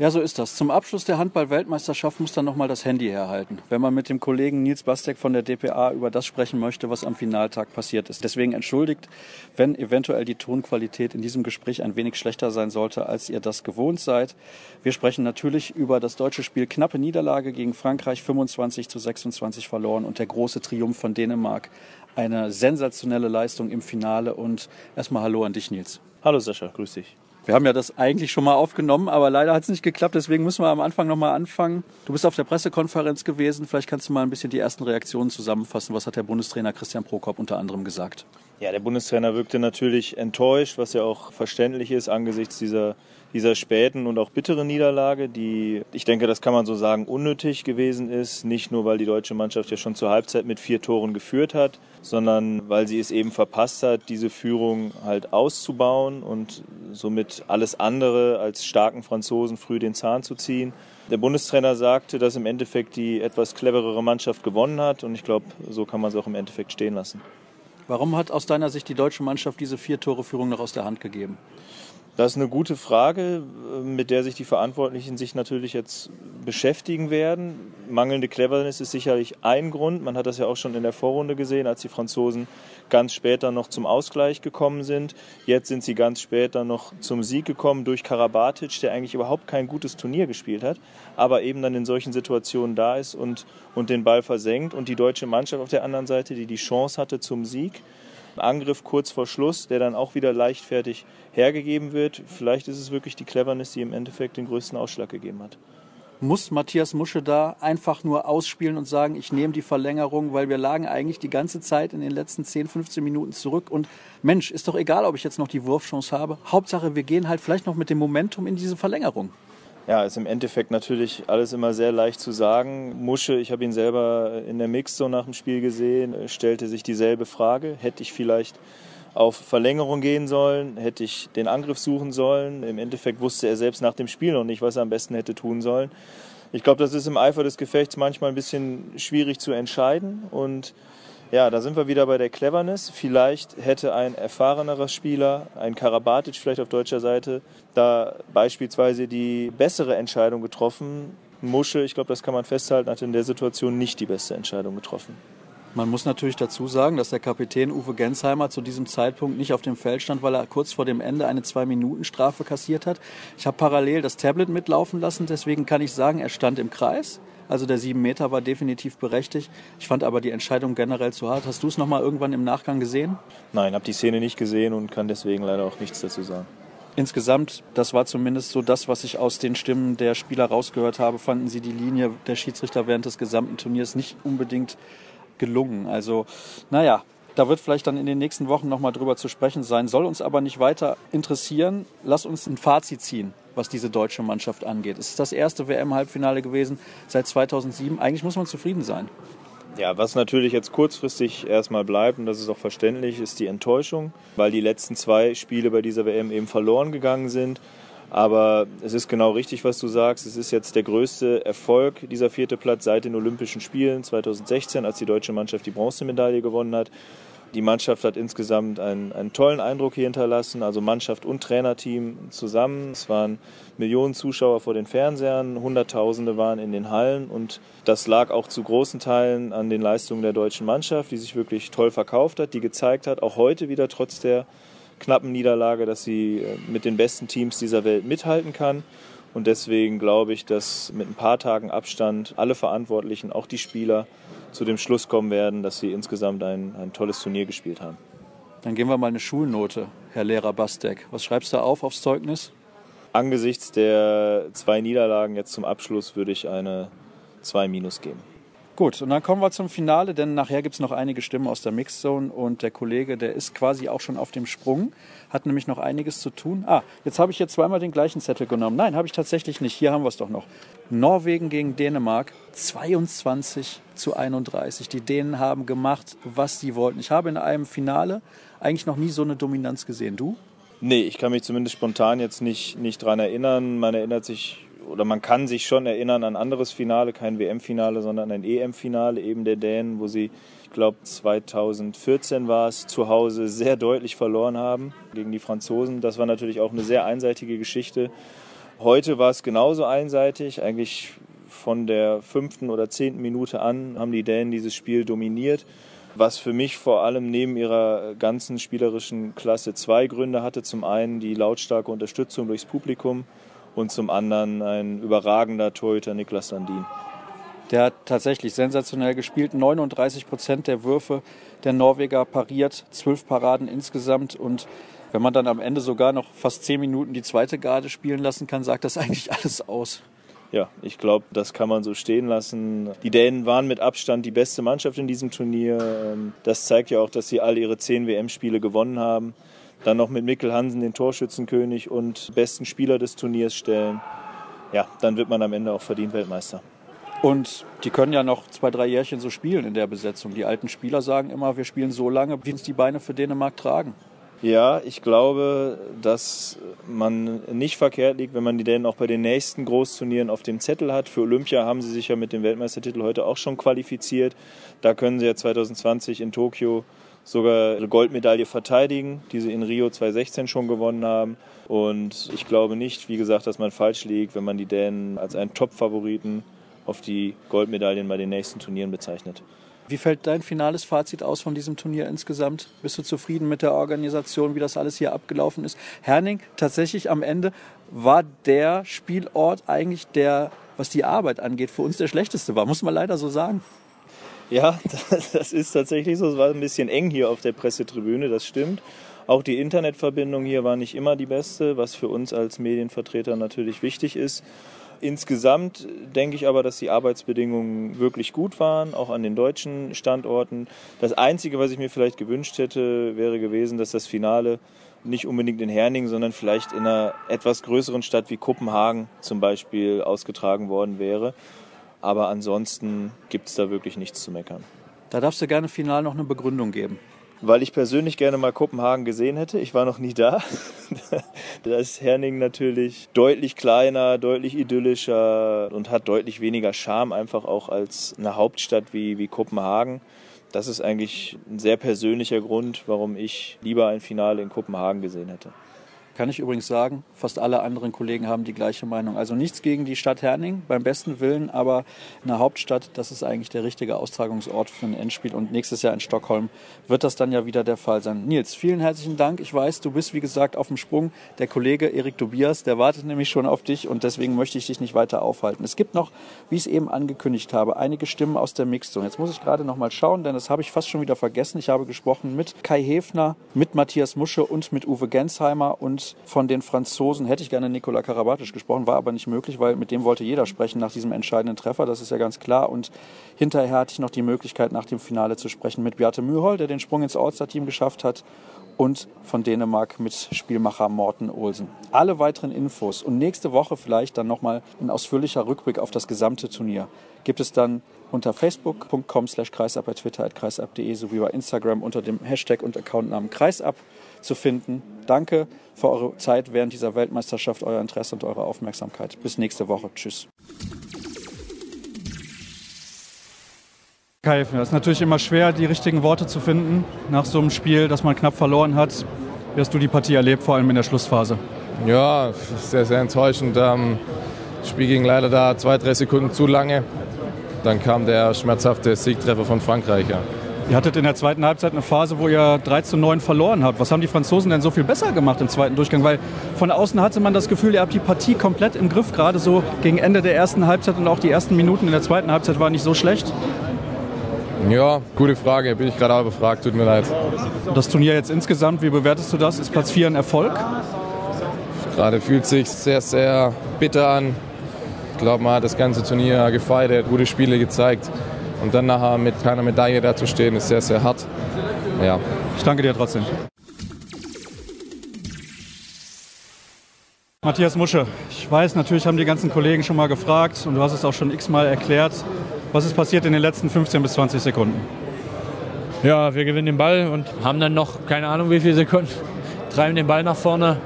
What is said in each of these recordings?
Ja, so ist das. Zum Abschluss der Handball-Weltmeisterschaft muss dann nochmal das Handy herhalten, wenn man mit dem Kollegen Nils Bastek von der DPA über das sprechen möchte, was am Finaltag passiert ist. Deswegen entschuldigt, wenn eventuell die Tonqualität in diesem Gespräch ein wenig schlechter sein sollte, als ihr das gewohnt seid. Wir sprechen natürlich über das deutsche Spiel knappe Niederlage gegen Frankreich, 25 zu 26 verloren und der große Triumph von Dänemark. Eine sensationelle Leistung im Finale und erstmal Hallo an dich, Nils. Hallo Sascha, grüß dich. Wir haben ja das eigentlich schon mal aufgenommen, aber leider hat es nicht geklappt. Deswegen müssen wir am Anfang nochmal anfangen. Du bist auf der Pressekonferenz gewesen. Vielleicht kannst du mal ein bisschen die ersten Reaktionen zusammenfassen. Was hat der Bundestrainer Christian Prokop unter anderem gesagt? Ja, der Bundestrainer wirkte natürlich enttäuscht, was ja auch verständlich ist angesichts dieser, dieser späten und auch bitteren Niederlage, die, ich denke, das kann man so sagen, unnötig gewesen ist. Nicht nur, weil die deutsche Mannschaft ja schon zur Halbzeit mit vier Toren geführt hat, sondern weil sie es eben verpasst hat, diese Führung halt auszubauen und somit alles andere als starken Franzosen früh den Zahn zu ziehen. Der Bundestrainer sagte, dass im Endeffekt die etwas cleverere Mannschaft gewonnen hat und ich glaube, so kann man es auch im Endeffekt stehen lassen. Warum hat aus deiner Sicht die deutsche Mannschaft diese vier Tore Führung noch aus der Hand gegeben? Das ist eine gute Frage, mit der sich die Verantwortlichen sich natürlich jetzt beschäftigen werden. Mangelnde Cleverness ist sicherlich ein Grund. Man hat das ja auch schon in der Vorrunde gesehen, als die Franzosen ganz später noch zum Ausgleich gekommen sind. Jetzt sind sie ganz später noch zum Sieg gekommen durch Karabatic, der eigentlich überhaupt kein gutes Turnier gespielt hat, aber eben dann in solchen Situationen da ist und, und den Ball versenkt. Und die deutsche Mannschaft auf der anderen Seite, die die Chance hatte zum Sieg, Angriff kurz vor Schluss, der dann auch wieder leichtfertig hergegeben wird. Vielleicht ist es wirklich die Cleverness, die im Endeffekt den größten Ausschlag gegeben hat. Muss Matthias Musche da einfach nur ausspielen und sagen, ich nehme die Verlängerung, weil wir lagen eigentlich die ganze Zeit in den letzten 10, 15 Minuten zurück und Mensch, ist doch egal, ob ich jetzt noch die Wurfchance habe. Hauptsache, wir gehen halt vielleicht noch mit dem Momentum in diese Verlängerung. Ja, ist im Endeffekt natürlich alles immer sehr leicht zu sagen. Musche, ich habe ihn selber in der Mix so nach dem Spiel gesehen, stellte sich dieselbe Frage. Hätte ich vielleicht auf Verlängerung gehen sollen? Hätte ich den Angriff suchen sollen? Im Endeffekt wusste er selbst nach dem Spiel noch nicht, was er am besten hätte tun sollen. Ich glaube, das ist im Eifer des Gefechts manchmal ein bisschen schwierig zu entscheiden und ja, da sind wir wieder bei der Cleverness. Vielleicht hätte ein erfahrenerer Spieler, ein Karabatic vielleicht auf deutscher Seite, da beispielsweise die bessere Entscheidung getroffen. Musche, ich glaube, das kann man festhalten, hat in der Situation nicht die beste Entscheidung getroffen. Man muss natürlich dazu sagen, dass der Kapitän Uwe Gensheimer zu diesem Zeitpunkt nicht auf dem Feld stand, weil er kurz vor dem Ende eine Zwei-Minuten-Strafe kassiert hat. Ich habe parallel das Tablet mitlaufen lassen, deswegen kann ich sagen, er stand im Kreis. Also der sieben Meter war definitiv berechtigt. Ich fand aber die Entscheidung generell zu hart. Hast du es nochmal irgendwann im Nachgang gesehen? Nein, habe die Szene nicht gesehen und kann deswegen leider auch nichts dazu sagen. Insgesamt, das war zumindest so das, was ich aus den Stimmen der Spieler rausgehört habe, fanden sie die Linie der Schiedsrichter während des gesamten Turniers nicht unbedingt gelungen. Also, naja, da wird vielleicht dann in den nächsten Wochen nochmal drüber zu sprechen sein. Soll uns aber nicht weiter interessieren. Lass uns ein Fazit ziehen was diese deutsche Mannschaft angeht. Es ist das erste WM-Halbfinale gewesen seit 2007. Eigentlich muss man zufrieden sein. Ja, was natürlich jetzt kurzfristig erstmal bleibt, und das ist auch verständlich, ist die Enttäuschung, weil die letzten zwei Spiele bei dieser WM eben verloren gegangen sind. Aber es ist genau richtig, was du sagst. Es ist jetzt der größte Erfolg dieser vierte Platz seit den Olympischen Spielen 2016, als die deutsche Mannschaft die Bronzemedaille gewonnen hat. Die Mannschaft hat insgesamt einen, einen tollen Eindruck hier hinterlassen, also Mannschaft und Trainerteam zusammen. Es waren Millionen Zuschauer vor den Fernsehern, Hunderttausende waren in den Hallen und das lag auch zu großen Teilen an den Leistungen der deutschen Mannschaft, die sich wirklich toll verkauft hat, die gezeigt hat, auch heute wieder trotz der knappen Niederlage, dass sie äh, mit den besten Teams dieser Welt mithalten kann. Und deswegen glaube ich, dass mit ein paar Tagen Abstand alle Verantwortlichen, auch die Spieler, zu dem Schluss kommen werden, dass sie insgesamt ein, ein tolles Turnier gespielt haben. Dann geben wir mal eine Schulnote, Herr Lehrer Bastek. Was schreibst du auf aufs Zeugnis? Angesichts der zwei Niederlagen jetzt zum Abschluss würde ich eine 2 minus geben. Gut, und dann kommen wir zum Finale, denn nachher gibt es noch einige Stimmen aus der Mixzone und der Kollege, der ist quasi auch schon auf dem Sprung, hat nämlich noch einiges zu tun. Ah, jetzt habe ich hier zweimal den gleichen Zettel genommen. Nein, habe ich tatsächlich nicht. Hier haben wir es doch noch. Norwegen gegen Dänemark, 22 zu 31. Die Dänen haben gemacht, was sie wollten. Ich habe in einem Finale eigentlich noch nie so eine Dominanz gesehen. Du? Nee, ich kann mich zumindest spontan jetzt nicht, nicht dran erinnern. Man erinnert sich oder man kann sich schon erinnern an ein anderes Finale, kein WM-Finale, sondern ein EM-Finale eben der Dänen, wo sie, ich glaube 2014 war es, zu Hause sehr deutlich verloren haben gegen die Franzosen. Das war natürlich auch eine sehr einseitige Geschichte. Heute war es genauso einseitig. Eigentlich von der fünften oder zehnten Minute an haben die Dänen dieses Spiel dominiert. Was für mich vor allem neben ihrer ganzen spielerischen Klasse zwei Gründe hatte. Zum einen die lautstarke Unterstützung durchs Publikum und zum anderen ein überragender Torhüter Niklas Landin. Der hat tatsächlich sensationell gespielt. 39 Prozent der Würfe der Norweger pariert, zwölf Paraden insgesamt. Und wenn man dann am Ende sogar noch fast zehn Minuten die zweite Garde spielen lassen kann, sagt das eigentlich alles aus. Ja, ich glaube, das kann man so stehen lassen. Die Dänen waren mit Abstand die beste Mannschaft in diesem Turnier. Ähm, das zeigt ja auch, dass sie all ihre zehn WM-Spiele gewonnen haben. Dann noch mit Mikkel Hansen den Torschützenkönig und besten Spieler des Turniers stellen. Ja, dann wird man am Ende auch verdient Weltmeister. Und die können ja noch zwei, drei Jährchen so spielen in der Besetzung. Die alten Spieler sagen immer, wir spielen so lange, wie uns die Beine für Dänemark tragen. Ja, ich glaube, dass man nicht verkehrt liegt, wenn man die Dänen auch bei den nächsten Großturnieren auf dem Zettel hat. Für Olympia haben sie sich ja mit dem Weltmeistertitel heute auch schon qualifiziert. Da können sie ja 2020 in Tokio sogar ihre Goldmedaille verteidigen, die sie in Rio 2016 schon gewonnen haben. Und ich glaube nicht, wie gesagt, dass man falsch liegt, wenn man die Dänen als einen Top-Favoriten auf die Goldmedaillen bei den nächsten Turnieren bezeichnet. Wie fällt dein finales Fazit aus von diesem Turnier insgesamt? Bist du zufrieden mit der Organisation, wie das alles hier abgelaufen ist? Herning, tatsächlich am Ende war der Spielort eigentlich der, was die Arbeit angeht, für uns der schlechteste war, muss man leider so sagen. Ja, das ist tatsächlich so. Es war ein bisschen eng hier auf der Pressetribüne, das stimmt. Auch die Internetverbindung hier war nicht immer die beste, was für uns als Medienvertreter natürlich wichtig ist. Insgesamt denke ich aber, dass die Arbeitsbedingungen wirklich gut waren, auch an den deutschen Standorten. Das Einzige, was ich mir vielleicht gewünscht hätte, wäre gewesen, dass das Finale nicht unbedingt in Herning, sondern vielleicht in einer etwas größeren Stadt wie Kopenhagen zum Beispiel ausgetragen worden wäre. Aber ansonsten gibt es da wirklich nichts zu meckern. Da darfst du gerne final noch eine Begründung geben weil ich persönlich gerne mal Kopenhagen gesehen hätte. Ich war noch nie da. da ist Herning natürlich deutlich kleiner, deutlich idyllischer und hat deutlich weniger Charme einfach auch als eine Hauptstadt wie, wie Kopenhagen. Das ist eigentlich ein sehr persönlicher Grund, warum ich lieber ein Finale in Kopenhagen gesehen hätte. Kann ich übrigens sagen, fast alle anderen Kollegen haben die gleiche Meinung. Also nichts gegen die Stadt Herning beim besten Willen, aber eine Hauptstadt, das ist eigentlich der richtige Austragungsort für ein Endspiel. Und nächstes Jahr in Stockholm wird das dann ja wieder der Fall sein. Nils, vielen herzlichen Dank. Ich weiß, du bist wie gesagt auf dem Sprung. Der Kollege Erik Tobias, der wartet nämlich schon auf dich und deswegen möchte ich dich nicht weiter aufhalten. Es gibt noch, wie ich es eben angekündigt habe, einige Stimmen aus der Mixzone. Jetzt muss ich gerade noch mal schauen, denn das habe ich fast schon wieder vergessen. Ich habe gesprochen mit Kai Hefner, mit Matthias Musche und mit Uwe Gensheimer und von den Franzosen hätte ich gerne Nikola Karabatic gesprochen, war aber nicht möglich, weil mit dem wollte jeder sprechen nach diesem entscheidenden Treffer, das ist ja ganz klar. Und hinterher hatte ich noch die Möglichkeit, nach dem Finale zu sprechen mit Beate Mühol, der den Sprung ins All-Star-Team geschafft hat und von Dänemark mit Spielmacher Morten Olsen. Alle weiteren Infos und nächste Woche vielleicht dann nochmal ein ausführlicher Rückblick auf das gesamte Turnier gibt es dann unter facebook.com slash kreisab, bei Twitter at kreisab.de sowie bei Instagram unter dem Hashtag und Accountnamen kreisab zu finden. Danke für eure Zeit während dieser Weltmeisterschaft, euer Interesse und eure Aufmerksamkeit. Bis nächste Woche. Tschüss. Kai, es ist natürlich immer schwer, die richtigen Worte zu finden nach so einem Spiel, das man knapp verloren hat. Wie hast du die Partie erlebt, vor allem in der Schlussphase? Ja, sehr, sehr enttäuschend. Ähm, das Spiel ging leider da zwei, drei Sekunden zu lange. Dann kam der schmerzhafte Siegtreffer von Frankreich. Ja. Ihr hattet in der zweiten Halbzeit eine Phase, wo ihr 3 zu 9 verloren habt. Was haben die Franzosen denn so viel besser gemacht im zweiten Durchgang? Weil von außen hatte man das Gefühl, ihr habt die Partie komplett im Griff. Gerade so gegen Ende der ersten Halbzeit und auch die ersten Minuten in der zweiten Halbzeit waren nicht so schlecht. Ja, gute Frage. Bin ich gerade auch befragt. Tut mir leid. Das Turnier jetzt insgesamt, wie bewertest du das? Ist Platz 4 ein Erfolg? Gerade fühlt sich sehr, sehr bitter an. Ich glaube, man hat das ganze Turnier gefeiert, gute Spiele gezeigt. Und dann nachher mit keiner Medaille dazustehen, ist sehr, sehr hart. Ja. Ich danke dir trotzdem. Matthias Musche, ich weiß, natürlich haben die ganzen Kollegen schon mal gefragt und du hast es auch schon x-mal erklärt. Was ist passiert in den letzten 15 bis 20 Sekunden? Ja, wir gewinnen den Ball und haben dann noch keine Ahnung wie viele Sekunden, treiben den Ball nach vorne.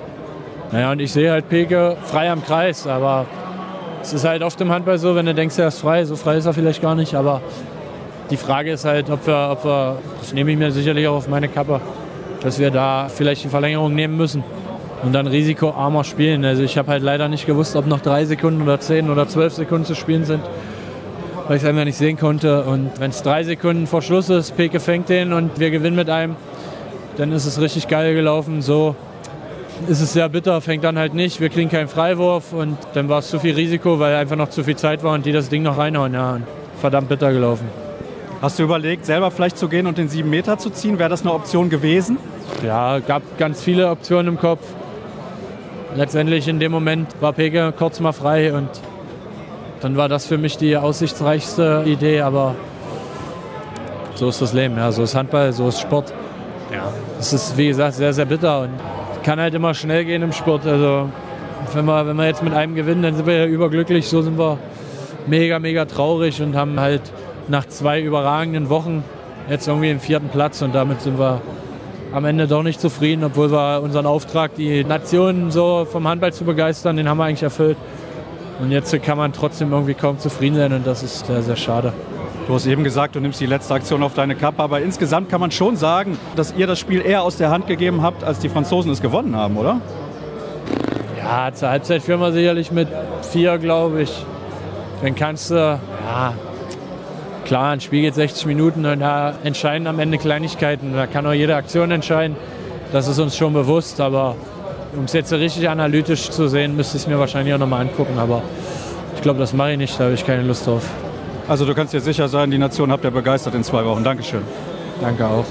Naja, und ich sehe halt Peke frei am Kreis, aber es ist halt oft im Handball so, wenn du denkst, er ist frei, so frei ist er vielleicht gar nicht, aber die Frage ist halt, ob wir, ob wir das nehme ich mir sicherlich auch auf meine Kappe, dass wir da vielleicht die Verlängerung nehmen müssen. und dann risikoarmer spielen. Also ich habe halt leider nicht gewusst, ob noch drei Sekunden oder zehn oder zwölf Sekunden zu spielen sind, weil ich es einfach nicht sehen konnte. Und wenn es drei Sekunden vor Schluss ist, Peke fängt den und wir gewinnen mit einem, dann ist es richtig geil gelaufen. So ist es sehr bitter, fängt dann halt nicht. Wir kriegen keinen Freiwurf und dann war es zu viel Risiko, weil einfach noch zu viel Zeit war und die das Ding noch reinhauen. Ja, verdammt bitter gelaufen. Hast du überlegt, selber vielleicht zu gehen und den sieben Meter zu ziehen? Wäre das eine Option gewesen? Ja, gab ganz viele Optionen im Kopf. Letztendlich in dem Moment war Peke kurz mal frei und dann war das für mich die aussichtsreichste Idee, aber so ist das Leben, ja, so ist Handball, so ist Sport. Ja, es ist wie gesagt sehr, sehr bitter und kann halt immer schnell gehen im Sport. Also wenn wir, wenn wir jetzt mit einem gewinnen, dann sind wir ja überglücklich. So sind wir mega, mega traurig und haben halt nach zwei überragenden Wochen jetzt irgendwie den vierten Platz und damit sind wir am Ende doch nicht zufrieden, obwohl wir unseren Auftrag, die Nationen so vom Handball zu begeistern, den haben wir eigentlich erfüllt. Und jetzt kann man trotzdem irgendwie kaum zufrieden sein und das ist sehr, sehr schade. Du hast eben gesagt, du nimmst die letzte Aktion auf deine Kappe, aber insgesamt kann man schon sagen, dass ihr das Spiel eher aus der Hand gegeben habt, als die Franzosen es gewonnen haben, oder? Ja, zur Halbzeit führen wir sicherlich mit vier, glaube ich. Dann kannst du, ja, klar, ein Spiel geht 60 Minuten und da entscheiden am Ende Kleinigkeiten. Da kann auch jede Aktion entscheiden. Das ist uns schon bewusst, aber um es jetzt richtig analytisch zu sehen, müsste ich es mir wahrscheinlich auch nochmal angucken. Aber ich glaube, das mache ich nicht, da habe ich keine Lust drauf. Also du kannst dir sicher sein, die Nation habt ihr begeistert in zwei Wochen. Dankeschön. Danke auch.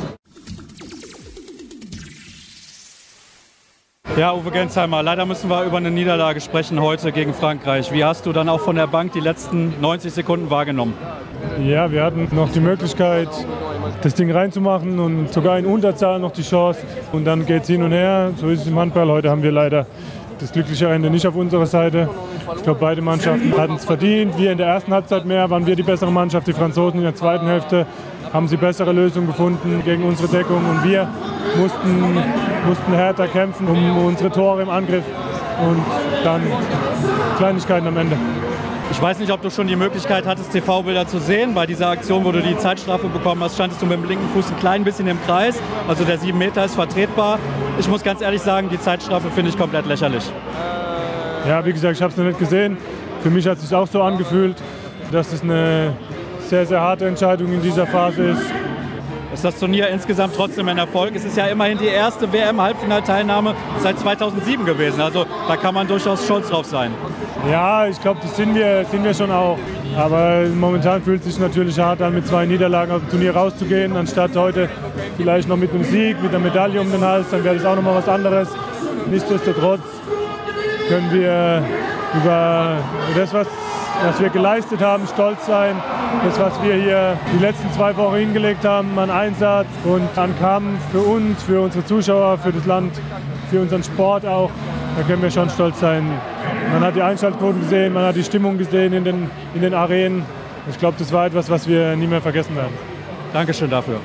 Ja, Uwe Gensheimer, leider müssen wir über eine Niederlage sprechen heute gegen Frankreich. Wie hast du dann auch von der Bank die letzten 90 Sekunden wahrgenommen? Ja, wir hatten noch die Möglichkeit, das Ding reinzumachen und sogar in Unterzahl noch die Chance. Und dann geht es hin und her. So ist es im Handball. Heute haben wir leider das glückliche Ende nicht auf unserer Seite. Ich glaube, beide Mannschaften hatten es verdient. Wir in der ersten Halbzeit mehr waren wir die bessere Mannschaft. Die Franzosen in der zweiten Hälfte haben sie bessere Lösungen gefunden gegen unsere Deckung. Und wir mussten, mussten härter kämpfen um unsere Tore im Angriff. Und dann Kleinigkeiten am Ende. Ich weiß nicht, ob du schon die Möglichkeit hattest, TV-Bilder zu sehen. Bei dieser Aktion, wo du die Zeitstrafe bekommen hast, standest du mit dem linken Fuß ein klein bisschen im Kreis. Also der 7 Meter ist vertretbar. Ich muss ganz ehrlich sagen, die Zeitstrafe finde ich komplett lächerlich. Ja, wie gesagt, ich habe es noch nicht gesehen. Für mich hat es sich auch so angefühlt, dass es eine sehr, sehr harte Entscheidung in dieser Phase ist. Ist das Turnier insgesamt trotzdem ein Erfolg? Es ist ja immerhin die erste WM-Halbfinalteilnahme seit 2007 gewesen. Also da kann man durchaus stolz drauf sein. Ja, ich glaube, das sind wir, sind wir schon auch. Aber momentan fühlt es sich natürlich hart an, mit zwei Niederlagen aus dem Turnier rauszugehen, anstatt heute vielleicht noch mit einem Sieg, mit einer Medaille um den Hals. Dann wäre das auch noch mal was anderes. Nichtsdestotrotz können wir über das, was, was wir geleistet haben, stolz sein. Das, was wir hier die letzten zwei Wochen hingelegt haben an Einsatz und an Kampf für uns, für unsere Zuschauer, für das Land, für unseren Sport auch, da können wir schon stolz sein. Man hat die Einschaltquoten gesehen, man hat die Stimmung gesehen in den, in den Arenen. Ich glaube, das war etwas, was wir nie mehr vergessen werden. Dankeschön dafür.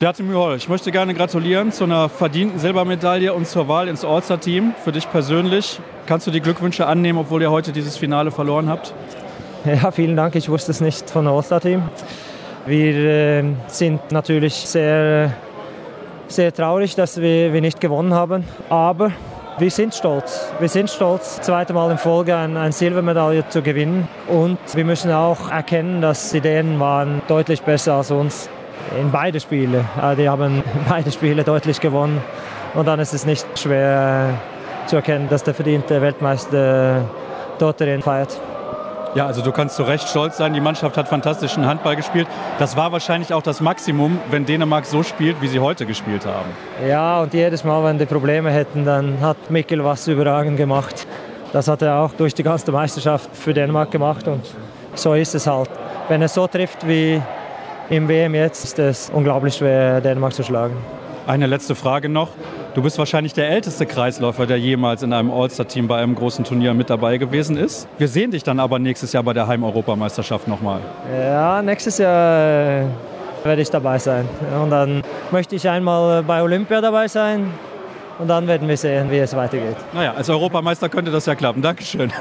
Beate Mühol, ich möchte gerne gratulieren zu einer verdienten Silbermedaille und zur Wahl ins All-Star-Team. Für dich persönlich, kannst du die Glückwünsche annehmen, obwohl ihr heute dieses Finale verloren habt? Ja, vielen Dank. Ich wusste es nicht von All-Star-Team. Wir äh, sind natürlich sehr, sehr traurig, dass wir, wir nicht gewonnen haben. Aber wir sind stolz. Wir sind stolz, zweite Mal in Folge eine ein Silbermedaille zu gewinnen. Und wir müssen auch erkennen, dass die Dänen waren deutlich besser als uns in beide Spiele. Die haben beide Spiele deutlich gewonnen. Und dann ist es nicht schwer zu erkennen, dass der verdiente Weltmeister dort drin feiert. Ja, also du kannst zu Recht stolz sein. Die Mannschaft hat fantastischen Handball gespielt. Das war wahrscheinlich auch das Maximum, wenn Dänemark so spielt, wie sie heute gespielt haben. Ja, und jedes Mal, wenn die Probleme hätten, dann hat Mikkel was überragend gemacht. Das hat er auch durch die ganze Meisterschaft für Dänemark gemacht und so ist es halt. Wenn er so trifft wie im WM jetzt, ist es unglaublich schwer, Dänemark zu schlagen. Eine letzte Frage noch. Du bist wahrscheinlich der älteste Kreisläufer, der jemals in einem All-Star-Team bei einem großen Turnier mit dabei gewesen ist. Wir sehen dich dann aber nächstes Jahr bei der Heim-Europameisterschaft nochmal. Ja, nächstes Jahr äh, werde ich dabei sein. Und dann möchte ich einmal bei Olympia dabei sein. Und dann werden wir sehen, wie es weitergeht. Naja, als Europameister könnte das ja klappen. Dankeschön.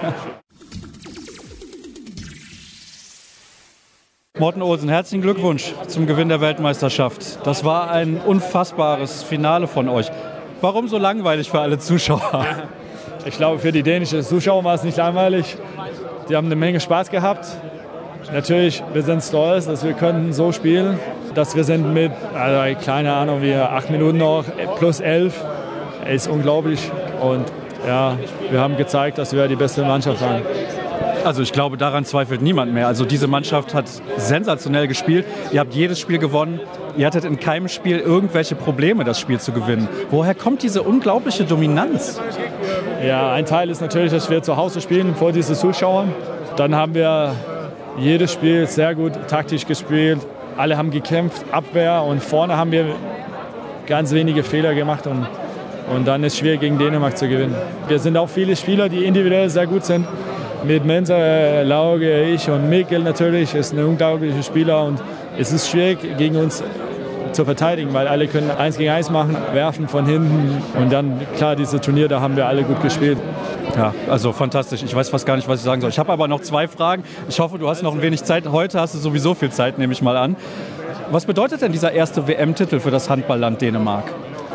Morten Olsen, herzlichen Glückwunsch zum Gewinn der Weltmeisterschaft. Das war ein unfassbares Finale von euch. Warum so langweilig für alle Zuschauer? Ich glaube, für die dänischen Zuschauer war es nicht langweilig. Die haben eine Menge Spaß gehabt. Natürlich, wir sind stolz, dass wir können so spielen, dass wir sind mit, also keine Ahnung, wie acht Minuten noch plus elf, ist unglaublich. Und ja, wir haben gezeigt, dass wir die beste Mannschaft waren. Also ich glaube, daran zweifelt niemand mehr. Also diese Mannschaft hat sensationell gespielt. Ihr habt jedes Spiel gewonnen. Ihr hattet in keinem Spiel irgendwelche Probleme, das Spiel zu gewinnen. Woher kommt diese unglaubliche Dominanz? Ja, ein Teil ist natürlich, dass wir zu Hause spielen vor diesen Zuschauern. Dann haben wir jedes Spiel sehr gut taktisch gespielt. Alle haben gekämpft, Abwehr und vorne haben wir ganz wenige Fehler gemacht und, und dann ist es schwer gegen Dänemark zu gewinnen. Wir sind auch viele Spieler, die individuell sehr gut sind mit Mensa, Lauge, ich und Mikkel natürlich, ist ein unglaublicher Spieler und es ist schwierig gegen uns zu verteidigen, weil alle können eins gegen eins machen, werfen von hinten und dann, klar, dieses Turnier, da haben wir alle gut gespielt. Ja, also fantastisch. Ich weiß fast gar nicht, was ich sagen soll. Ich habe aber noch zwei Fragen. Ich hoffe, du hast noch ein wenig Zeit. Heute hast du sowieso viel Zeit, nehme ich mal an. Was bedeutet denn dieser erste WM-Titel für das Handballland Dänemark?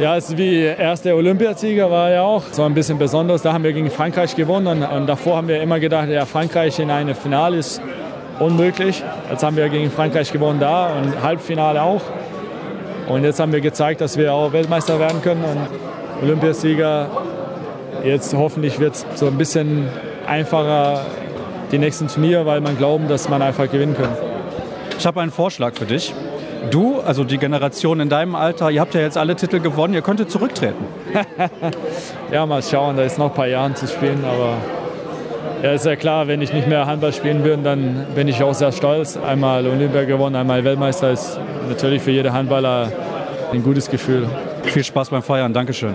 Ja, es ist wie erster Olympiasieger war ja auch so ein bisschen besonders. Da haben wir gegen Frankreich gewonnen und, und davor haben wir immer gedacht, ja, Frankreich in einem Finale ist unmöglich. Jetzt haben wir gegen Frankreich gewonnen da und Halbfinale auch. Und jetzt haben wir gezeigt, dass wir auch Weltmeister werden können und Olympiasieger. Jetzt hoffentlich wird es so ein bisschen einfacher die nächsten Turniere, weil man glaubt, dass man einfach gewinnen kann. Ich habe einen Vorschlag für dich. Du, also die Generation in deinem Alter, ihr habt ja jetzt alle Titel gewonnen, ihr könntet zurücktreten. ja, mal schauen, da ist noch ein paar Jahre zu spielen, aber ja, ist ja klar, wenn ich nicht mehr Handball spielen würde, dann bin ich auch sehr stolz. Einmal Olympia gewonnen, einmal Weltmeister ist natürlich für jeden Handballer ein gutes Gefühl. Viel Spaß beim Feiern, Dankeschön.